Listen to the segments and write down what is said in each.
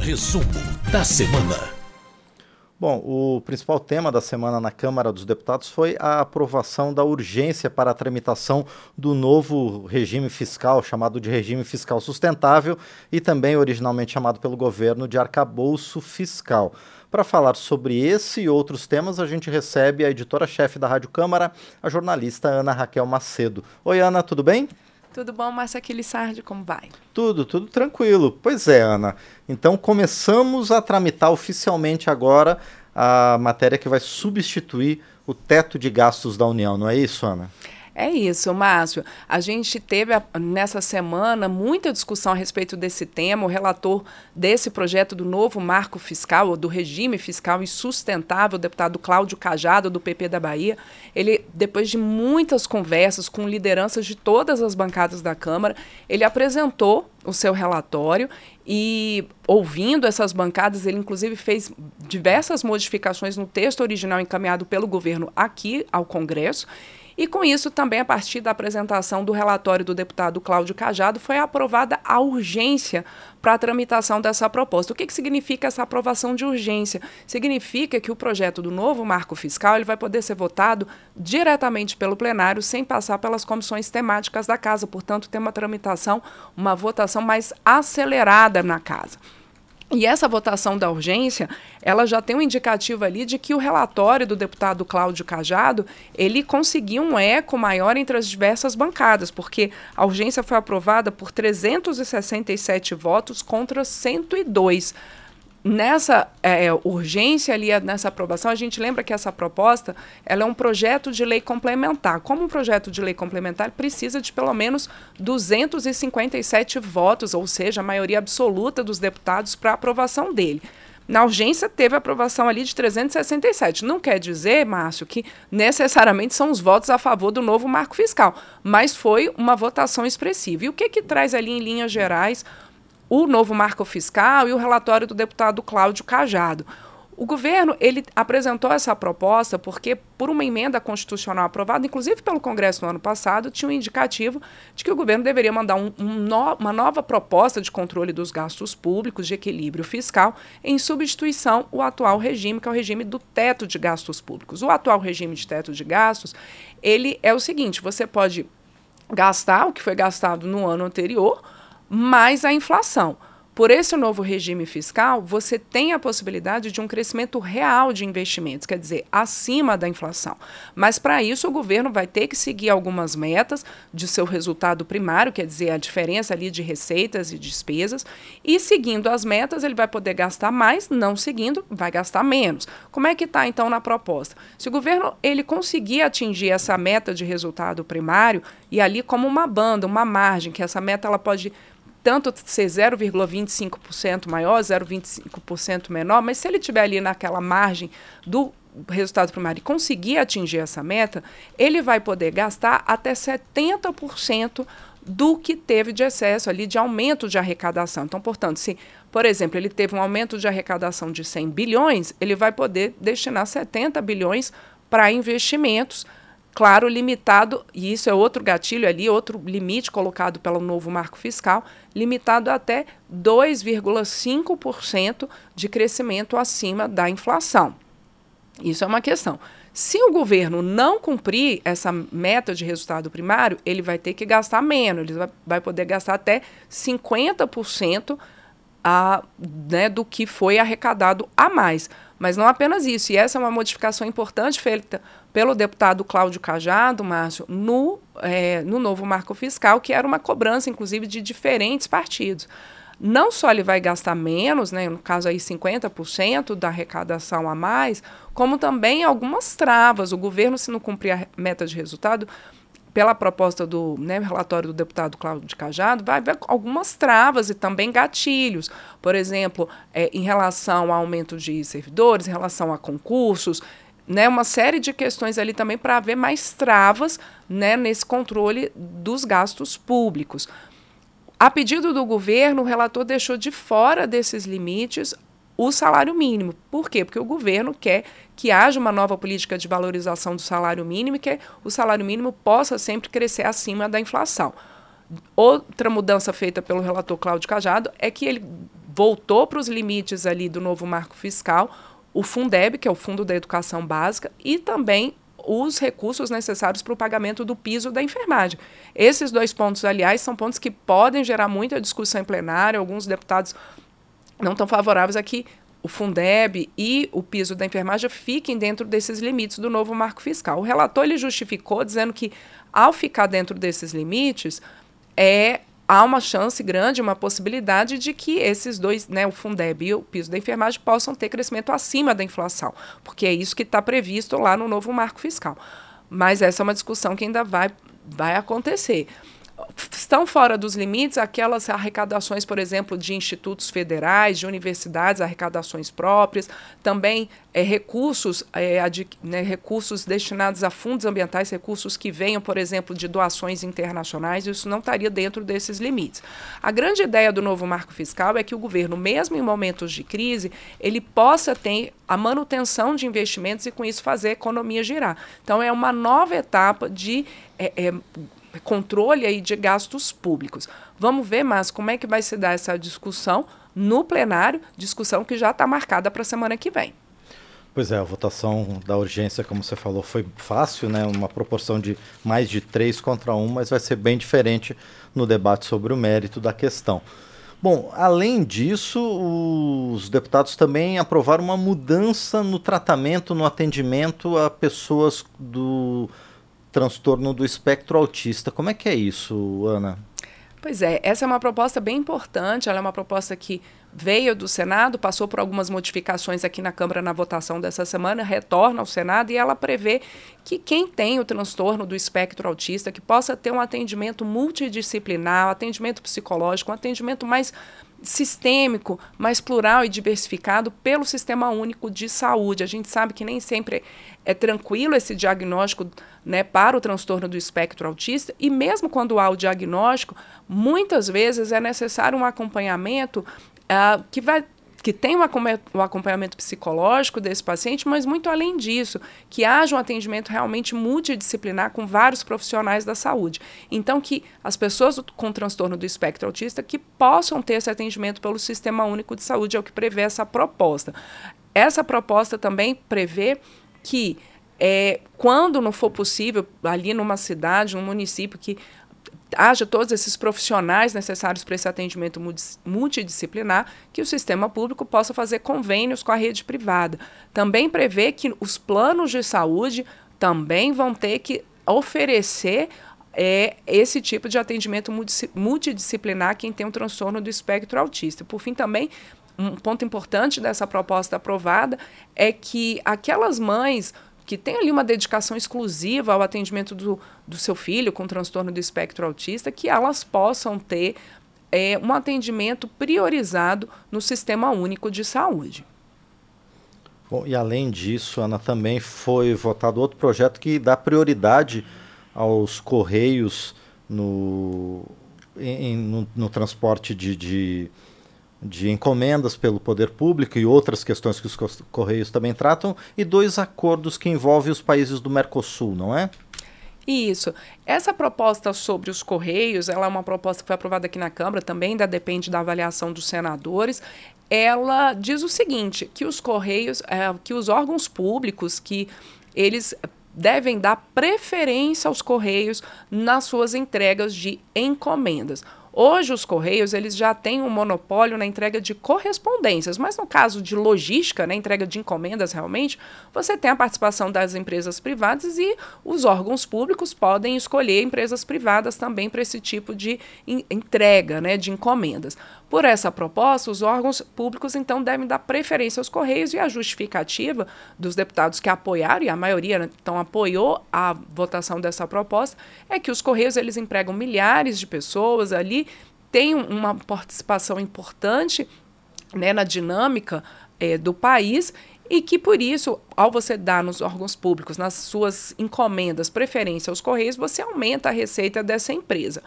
Resumo da semana. Bom, o principal tema da semana na Câmara dos Deputados foi a aprovação da urgência para a tramitação do novo regime fiscal, chamado de regime fiscal sustentável, e também originalmente chamado pelo governo de arcabouço fiscal. Para falar sobre esse e outros temas, a gente recebe a editora-chefe da Rádio Câmara, a jornalista Ana Raquel Macedo. Oi, Ana, tudo bem? Tudo bom, Márcia Aquilissardi, como vai? Tudo, tudo tranquilo. Pois é, Ana. Então começamos a tramitar oficialmente agora a matéria que vai substituir o teto de gastos da União, não é isso, Ana? É isso, Márcio. A gente teve nessa semana muita discussão a respeito desse tema. O relator desse projeto do novo marco fiscal, do regime fiscal insustentável, o deputado Cláudio Cajado, do PP da Bahia, ele, depois de muitas conversas com lideranças de todas as bancadas da Câmara, ele apresentou o seu relatório e ouvindo essas bancadas, ele inclusive fez diversas modificações no texto original encaminhado pelo governo aqui ao Congresso. E com isso, também a partir da apresentação do relatório do deputado Cláudio Cajado, foi aprovada a urgência para a tramitação dessa proposta. O que, que significa essa aprovação de urgência? Significa que o projeto do novo marco fiscal ele vai poder ser votado diretamente pelo plenário, sem passar pelas comissões temáticas da casa. Portanto, tem uma tramitação, uma votação mais acelerada na casa. E essa votação da urgência, ela já tem um indicativo ali de que o relatório do deputado Cláudio Cajado, ele conseguiu um eco maior entre as diversas bancadas, porque a urgência foi aprovada por 367 votos contra 102 nessa é, urgência ali, nessa aprovação, a gente lembra que essa proposta ela é um projeto de lei complementar. Como um projeto de lei complementar, precisa de pelo menos 257 votos, ou seja, a maioria absoluta dos deputados para aprovação dele. Na urgência, teve aprovação ali de 367. Não quer dizer, Márcio, que necessariamente são os votos a favor do novo marco fiscal, mas foi uma votação expressiva. E o que, que traz ali em linhas gerais o novo marco fiscal e o relatório do deputado Cláudio Cajado. O governo ele apresentou essa proposta porque, por uma emenda constitucional aprovada, inclusive pelo Congresso no ano passado, tinha um indicativo de que o governo deveria mandar um, um no, uma nova proposta de controle dos gastos públicos, de equilíbrio fiscal, em substituição ao atual regime, que é o regime do teto de gastos públicos. O atual regime de teto de gastos, ele é o seguinte: você pode gastar o que foi gastado no ano anterior mais a inflação. Por esse novo regime fiscal, você tem a possibilidade de um crescimento real de investimentos, quer dizer, acima da inflação. Mas para isso o governo vai ter que seguir algumas metas de seu resultado primário, quer dizer, a diferença ali de receitas e despesas, e seguindo as metas ele vai poder gastar mais, não seguindo, vai gastar menos. Como é que está então na proposta? Se o governo ele conseguir atingir essa meta de resultado primário e ali como uma banda, uma margem, que essa meta ela pode tanto ser 0,25% maior, 0,25% menor, mas se ele tiver ali naquela margem do resultado primário e conseguir atingir essa meta, ele vai poder gastar até 70% do que teve de excesso ali de aumento de arrecadação. Então, portanto, se, por exemplo, ele teve um aumento de arrecadação de 100 bilhões, ele vai poder destinar 70 bilhões para investimentos claro, limitado, e isso é outro gatilho ali, outro limite colocado pelo novo marco fiscal, limitado até 2,5% de crescimento acima da inflação. Isso é uma questão. Se o governo não cumprir essa meta de resultado primário, ele vai ter que gastar menos, ele vai poder gastar até 50% a, né, do que foi arrecadado a mais. Mas não apenas isso, e essa é uma modificação importante feita pelo deputado Cláudio Cajado, Márcio, no, é, no novo marco fiscal, que era uma cobrança, inclusive, de diferentes partidos. Não só ele vai gastar menos, né, no caso aí 50% da arrecadação a mais, como também algumas travas. O governo, se não cumprir a meta de resultado, pela proposta do né, relatório do deputado Cláudio Cajado, vai haver algumas travas e também gatilhos. Por exemplo, é, em relação ao aumento de servidores, em relação a concursos, né, uma série de questões ali também para haver mais travas né, nesse controle dos gastos públicos. A pedido do governo, o relator deixou de fora desses limites o salário mínimo. Por quê? Porque o governo quer que haja uma nova política de valorização do salário mínimo e que o salário mínimo possa sempre crescer acima da inflação. Outra mudança feita pelo relator Cláudio Cajado é que ele voltou para os limites ali do novo marco fiscal o Fundeb, que é o Fundo da Educação Básica, e também os recursos necessários para o pagamento do piso da enfermagem. Esses dois pontos, aliás, são pontos que podem gerar muita discussão em plenário. Alguns deputados não estão favoráveis a que o Fundeb e o piso da enfermagem fiquem dentro desses limites do novo marco fiscal. O relator ele justificou dizendo que, ao ficar dentro desses limites, é há uma chance grande, uma possibilidade de que esses dois, né, o Fundeb e o piso da enfermagem, possam ter crescimento acima da inflação, porque é isso que está previsto lá no novo marco fiscal. Mas essa é uma discussão que ainda vai, vai acontecer estão fora dos limites aquelas arrecadações, por exemplo, de institutos federais, de universidades, arrecadações próprias, também é, recursos, é, né, recursos destinados a fundos ambientais, recursos que venham, por exemplo, de doações internacionais, isso não estaria dentro desses limites. A grande ideia do novo marco fiscal é que o governo, mesmo em momentos de crise, ele possa ter a manutenção de investimentos e, com isso, fazer a economia girar. Então, é uma nova etapa de é, controle aí de gastos públicos. Vamos ver, mas como é que vai se dar essa discussão no plenário, discussão que já está marcada para a semana que vem. Pois é, a votação da urgência, como você falou, foi fácil, né? Uma proporção de mais de três contra um, mas vai ser bem diferente no debate sobre o mérito da questão. Bom, além disso, os deputados também aprovaram uma mudança no tratamento, no atendimento a pessoas do transtorno do espectro autista. Como é que é isso, Ana? Pois é, essa é uma proposta bem importante, ela é uma proposta que veio do Senado, passou por algumas modificações aqui na Câmara na votação dessa semana, retorna ao Senado e ela prevê que quem tem o transtorno do espectro autista, que possa ter um atendimento multidisciplinar, um atendimento psicológico, um atendimento mais sistêmico, mais plural e diversificado pelo Sistema Único de Saúde. A gente sabe que nem sempre é tranquilo esse diagnóstico né, para o transtorno do espectro autista, e mesmo quando há o diagnóstico, muitas vezes é necessário um acompanhamento uh, que vai que tem um acompanhamento psicológico desse paciente, mas muito além disso, que haja um atendimento realmente multidisciplinar com vários profissionais da saúde. Então, que as pessoas com transtorno do espectro autista que possam ter esse atendimento pelo Sistema Único de Saúde, é o que prevê essa proposta. Essa proposta também prevê que é, quando não for possível, ali numa cidade, num município que haja todos esses profissionais necessários para esse atendimento multidisciplinar, que o sistema público possa fazer convênios com a rede privada. Também prevê que os planos de saúde também vão ter que oferecer é, esse tipo de atendimento multidisciplinar quem tem um transtorno do espectro autista. Por fim, também um ponto importante dessa proposta aprovada é que aquelas mães que tem ali uma dedicação exclusiva ao atendimento do, do seu filho com transtorno do espectro autista, que elas possam ter é, um atendimento priorizado no Sistema Único de Saúde. Bom, e além disso, Ana, também foi votado outro projeto que dá prioridade aos Correios no, em, no, no transporte de, de de encomendas pelo poder público e outras questões que os Correios também tratam, e dois acordos que envolvem os países do Mercosul, não é? Isso. Essa proposta sobre os Correios, ela é uma proposta que foi aprovada aqui na Câmara, também ainda depende da avaliação dos senadores. Ela diz o seguinte, que os Correios, é, que os órgãos públicos, que eles devem dar preferência aos Correios nas suas entregas de encomendas. Hoje os correios eles já têm um monopólio na entrega de correspondências, mas no caso de logística, né, entrega de encomendas realmente, você tem a participação das empresas privadas e os órgãos públicos podem escolher empresas privadas também para esse tipo de entrega, né, de encomendas. Por essa proposta, os órgãos públicos então devem dar preferência aos correios e a justificativa dos deputados que apoiaram e a maioria então apoiou a votação dessa proposta é que os correios eles empregam milhares de pessoas ali tem uma participação importante né, na dinâmica é, do país e que, por isso, ao você dar nos órgãos públicos, nas suas encomendas, preferência aos Correios, você aumenta a receita dessa empresa.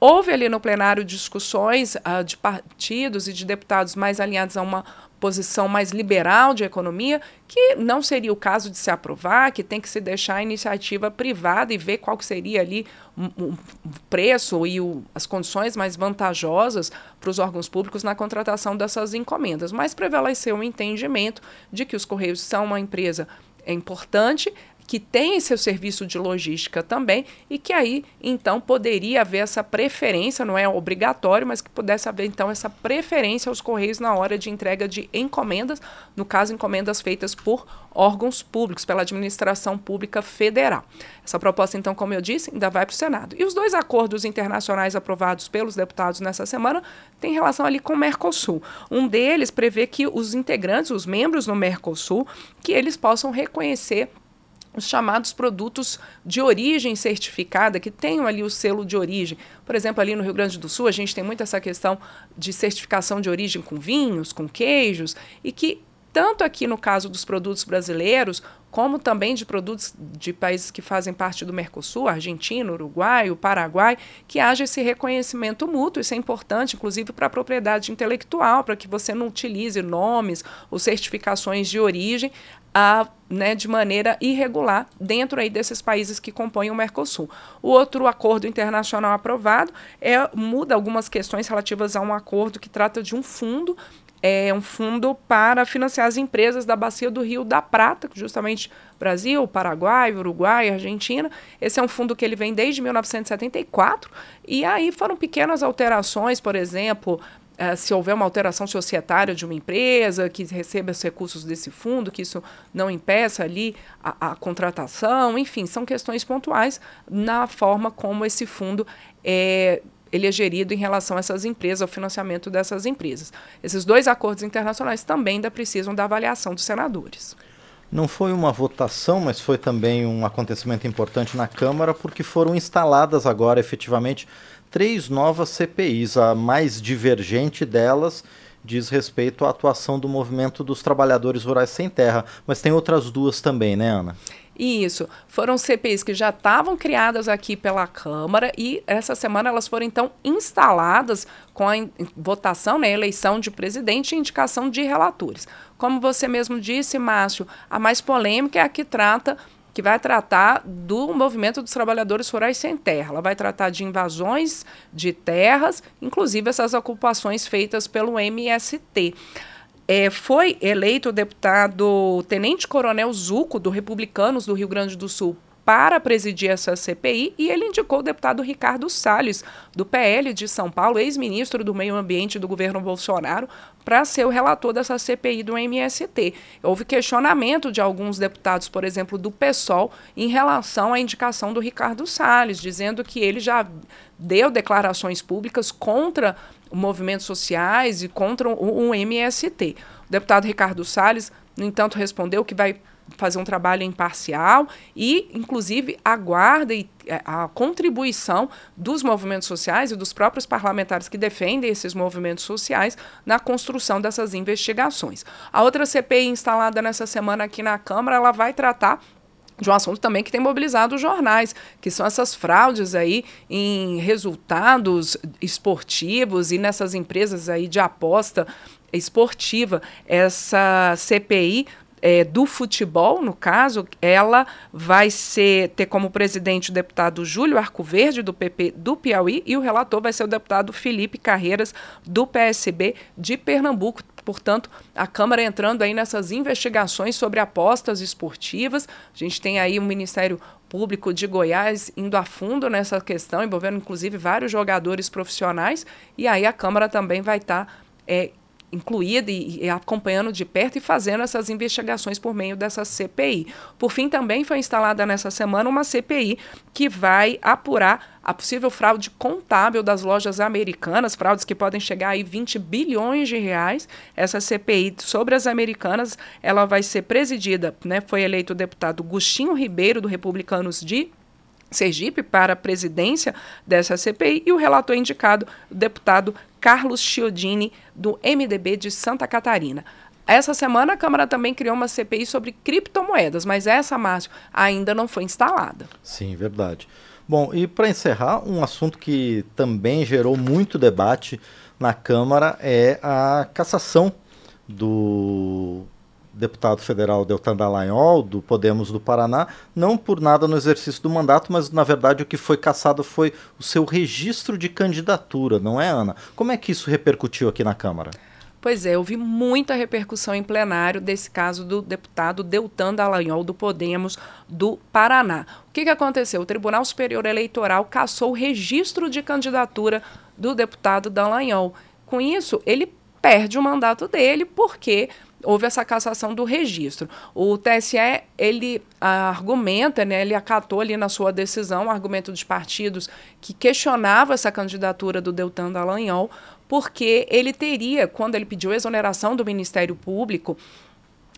Houve ali no plenário discussões uh, de partidos e de deputados mais alinhados a uma posição mais liberal de economia, que não seria o caso de se aprovar, que tem que se deixar a iniciativa privada e ver qual que seria ali o preço e o, as condições mais vantajosas para os órgãos públicos na contratação dessas encomendas. Mas prevaleceu o entendimento de que os Correios são uma empresa importante que tem seu serviço de logística também e que aí então poderia haver essa preferência, não é obrigatório, mas que pudesse haver então essa preferência aos correios na hora de entrega de encomendas, no caso encomendas feitas por órgãos públicos, pela administração pública federal. Essa proposta então, como eu disse, ainda vai para o Senado. E os dois acordos internacionais aprovados pelos deputados nessa semana têm relação ali com o Mercosul. Um deles prevê que os integrantes, os membros no Mercosul, que eles possam reconhecer os chamados produtos de origem certificada, que tenham ali o selo de origem. Por exemplo, ali no Rio Grande do Sul, a gente tem muito essa questão de certificação de origem com vinhos, com queijos, e que tanto aqui no caso dos produtos brasileiros, como também de produtos de países que fazem parte do Mercosul, Argentina, Uruguai, o Paraguai, que haja esse reconhecimento mútuo. Isso é importante, inclusive, para a propriedade intelectual, para que você não utilize nomes ou certificações de origem a, né, de maneira irregular dentro aí desses países que compõem o Mercosul. O outro acordo internacional aprovado é, muda algumas questões relativas a um acordo que trata de um fundo é um fundo para financiar as empresas da bacia do Rio da Prata, justamente Brasil, Paraguai, Uruguai, Argentina. Esse é um fundo que ele vem desde 1974 e aí foram pequenas alterações, por exemplo, Uh, se houver uma alteração societária de uma empresa que receba os recursos desse fundo, que isso não impeça ali a, a, contratação, enfim, são questões pontuais na forma como esse fundo é ele é gerido em relação a essas empresas, ao financiamento dessas empresas. Esses dois acordos internacionais também ainda precisam da avaliação dos senadores. Não foi uma votação, mas foi também um acontecimento importante na Câmara, porque foram instaladas agora efetivamente três novas CPIs. A mais divergente delas diz respeito à atuação do movimento dos trabalhadores rurais sem terra, mas tem outras duas também, né, Ana? Isso. Foram CPIs que já estavam criadas aqui pela Câmara e essa semana elas foram então instaladas com a votação, né, eleição de presidente e indicação de relatores. Como você mesmo disse, Márcio, a mais polêmica é a que trata que vai tratar do movimento dos trabalhadores rurais sem terra. Ela vai tratar de invasões de terras, inclusive essas ocupações feitas pelo MST. É, foi eleito o deputado Tenente Coronel Zuco, do Republicanos do Rio Grande do Sul, para presidir essa CPI e ele indicou o deputado Ricardo Salles, do PL de São Paulo, ex-ministro do Meio Ambiente do governo Bolsonaro, para ser o relator dessa CPI do MST. Houve questionamento de alguns deputados, por exemplo, do PSOL, em relação à indicação do Ricardo Salles, dizendo que ele já deu declarações públicas contra movimentos sociais e contra o, o MST. O deputado Ricardo Salles, no entanto, respondeu que vai fazer um trabalho imparcial e, inclusive, aguarda é, a contribuição dos movimentos sociais e dos próprios parlamentares que defendem esses movimentos sociais na construção dessas investigações. A outra CPI instalada nessa semana aqui na Câmara, ela vai tratar de um assunto também que tem mobilizado os jornais, que são essas fraudes aí em resultados esportivos e nessas empresas aí de aposta esportiva. Essa CPI é, do futebol, no caso, ela vai ser ter como presidente o deputado Júlio Arcoverde, do PP do Piauí, e o relator vai ser o deputado Felipe Carreiras, do PSB de Pernambuco. Portanto, a Câmara entrando aí nessas investigações sobre apostas esportivas. A gente tem aí o Ministério Público de Goiás indo a fundo nessa questão, envolvendo inclusive vários jogadores profissionais. E aí a Câmara também vai estar tá, é, incluída e, e, acompanhando de perto e fazendo essas investigações por meio dessa CPI. Por fim, também foi instalada nessa semana uma CPI que vai apurar a possível fraude contábil das lojas americanas, fraudes que podem chegar a 20 bilhões de reais. Essa CPI sobre as americanas, ela vai ser presidida, né, foi eleito o deputado Gustinho Ribeiro, do Republicanos de Sergipe para a presidência dessa CPI e o relator indicado, o deputado Carlos Chiodini, do MDB de Santa Catarina. Essa semana a Câmara também criou uma CPI sobre criptomoedas, mas essa, Márcio, ainda não foi instalada. Sim, verdade. Bom, e para encerrar, um assunto que também gerou muito debate na Câmara é a cassação do deputado federal Deltan Dallagnol, do Podemos do Paraná, não por nada no exercício do mandato, mas na verdade o que foi cassado foi o seu registro de candidatura, não é, Ana? Como é que isso repercutiu aqui na Câmara? Pois é, vi muita repercussão em plenário desse caso do deputado Deltan Dallagnol, do Podemos do Paraná. O que, que aconteceu? O Tribunal Superior Eleitoral cassou o registro de candidatura do deputado Dallagnol. Com isso, ele perde o mandato dele porque houve essa cassação do registro. O TSE, ele argumenta, né, ele acatou ali na sua decisão o argumento dos partidos que questionava essa candidatura do Deltan Dallagnol, porque ele teria, quando ele pediu exoneração do Ministério Público,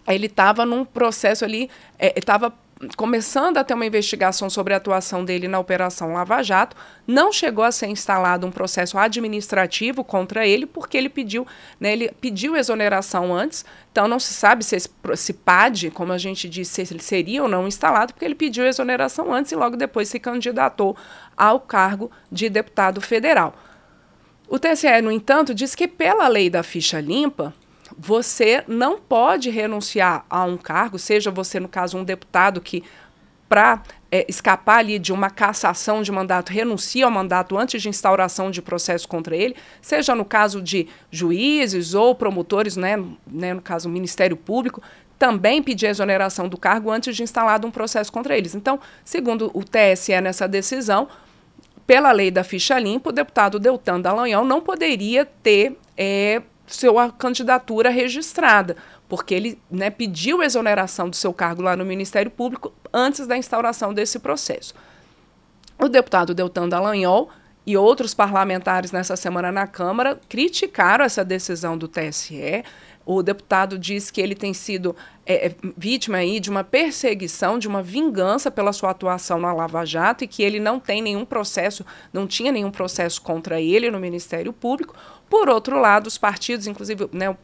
ele estava num processo ali, estava é, começando a ter uma investigação sobre a atuação dele na Operação Lava Jato, não chegou a ser instalado um processo administrativo contra ele, porque ele pediu, né, ele pediu exoneração antes, então não se sabe se esse PAD, como a gente disse, se ele seria ou não instalado, porque ele pediu exoneração antes e logo depois se candidatou ao cargo de deputado federal. O TSE, no entanto, diz que pela lei da ficha limpa, você não pode renunciar a um cargo, seja você, no caso, um deputado que, para é, escapar ali de uma cassação de mandato, renuncia ao mandato antes de instauração de processo contra ele, seja no caso de juízes ou promotores, né, né, no caso, Ministério Público, também pedir exoneração do cargo antes de instalado um processo contra eles. Então, segundo o TSE nessa decisão, pela lei da ficha limpa, o deputado Deltan Dallagnol não poderia ter é, sua candidatura registrada, porque ele né, pediu exoneração do seu cargo lá no Ministério Público antes da instauração desse processo. O deputado Deltan Dallagnol e outros parlamentares nessa semana na Câmara criticaram essa decisão do TSE. O deputado diz que ele tem sido é, é, vítima aí de uma perseguição, de uma vingança pela sua atuação na Lava Jato e que ele não tem nenhum processo, não tinha nenhum processo contra ele no Ministério Público. Por outro lado, os partidos, inclusive né,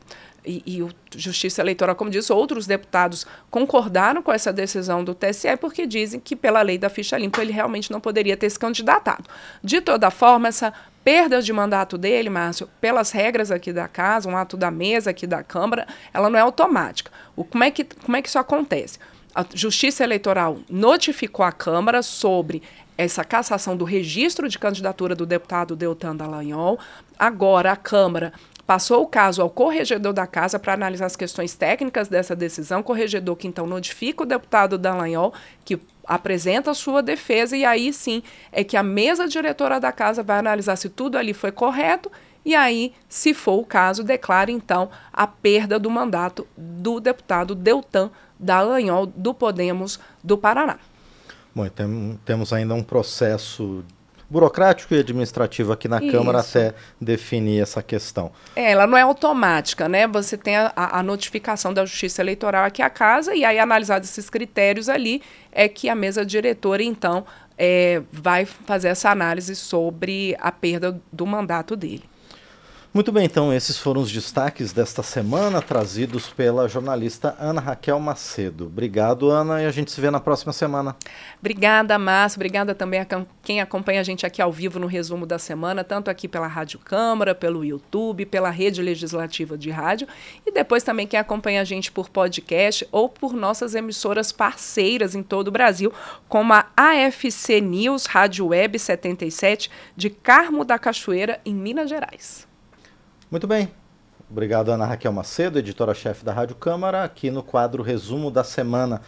e, e o Justiça Eleitoral, como disse, outros deputados concordaram com essa decisão do TSE porque dizem que, pela lei da ficha limpa, ele realmente não poderia ter se candidatado. De toda forma, essa perda de mandato dele, Márcio, pelas regras aqui da casa, um ato da mesa aqui da Câmara, ela não é automática. O, como, é que, como é que isso acontece? A Justiça Eleitoral notificou a Câmara sobre essa cassação do registro de candidatura do deputado Deltan Dallagnol. Agora a Câmara passou o caso ao corregedor da casa para analisar as questões técnicas dessa decisão, corregedor que então notifica o deputado Dallagnol, que apresenta a sua defesa, e aí sim é que a mesa diretora da casa vai analisar se tudo ali foi correto, e aí, se for o caso, declara então a perda do mandato do deputado Deltan Dallagnol do Podemos do Paraná. Bom, tem, temos ainda um processo burocrático e administrativo aqui na Isso. Câmara até definir essa questão. É, ela não é automática, né? Você tem a, a, notificação da Justiça Eleitoral aqui à casa e aí, analisados esses critérios ali, é que a mesa diretora, então, é, vai fazer essa análise sobre a perda do mandato dele. Muito bem, então esses foram os destaques desta semana trazidos pela jornalista Ana Raquel Macedo. Obrigado, Ana, e a gente se vê na próxima semana. Obrigada, Márcio. Obrigada também a quem acompanha a gente aqui ao vivo no resumo da semana, tanto aqui pela Rádio Câmara, pelo YouTube, pela Rede Legislativa de Rádio e depois também quem acompanha a gente por podcast ou por nossas emissoras parceiras em todo o Brasil, como a AFC News Rádio Web 77 de Carmo da Cachoeira, em Minas Gerais. Muito bem. Obrigado, Ana Raquel Macedo, editora-chefe da Rádio Câmara, aqui no quadro Resumo da Semana.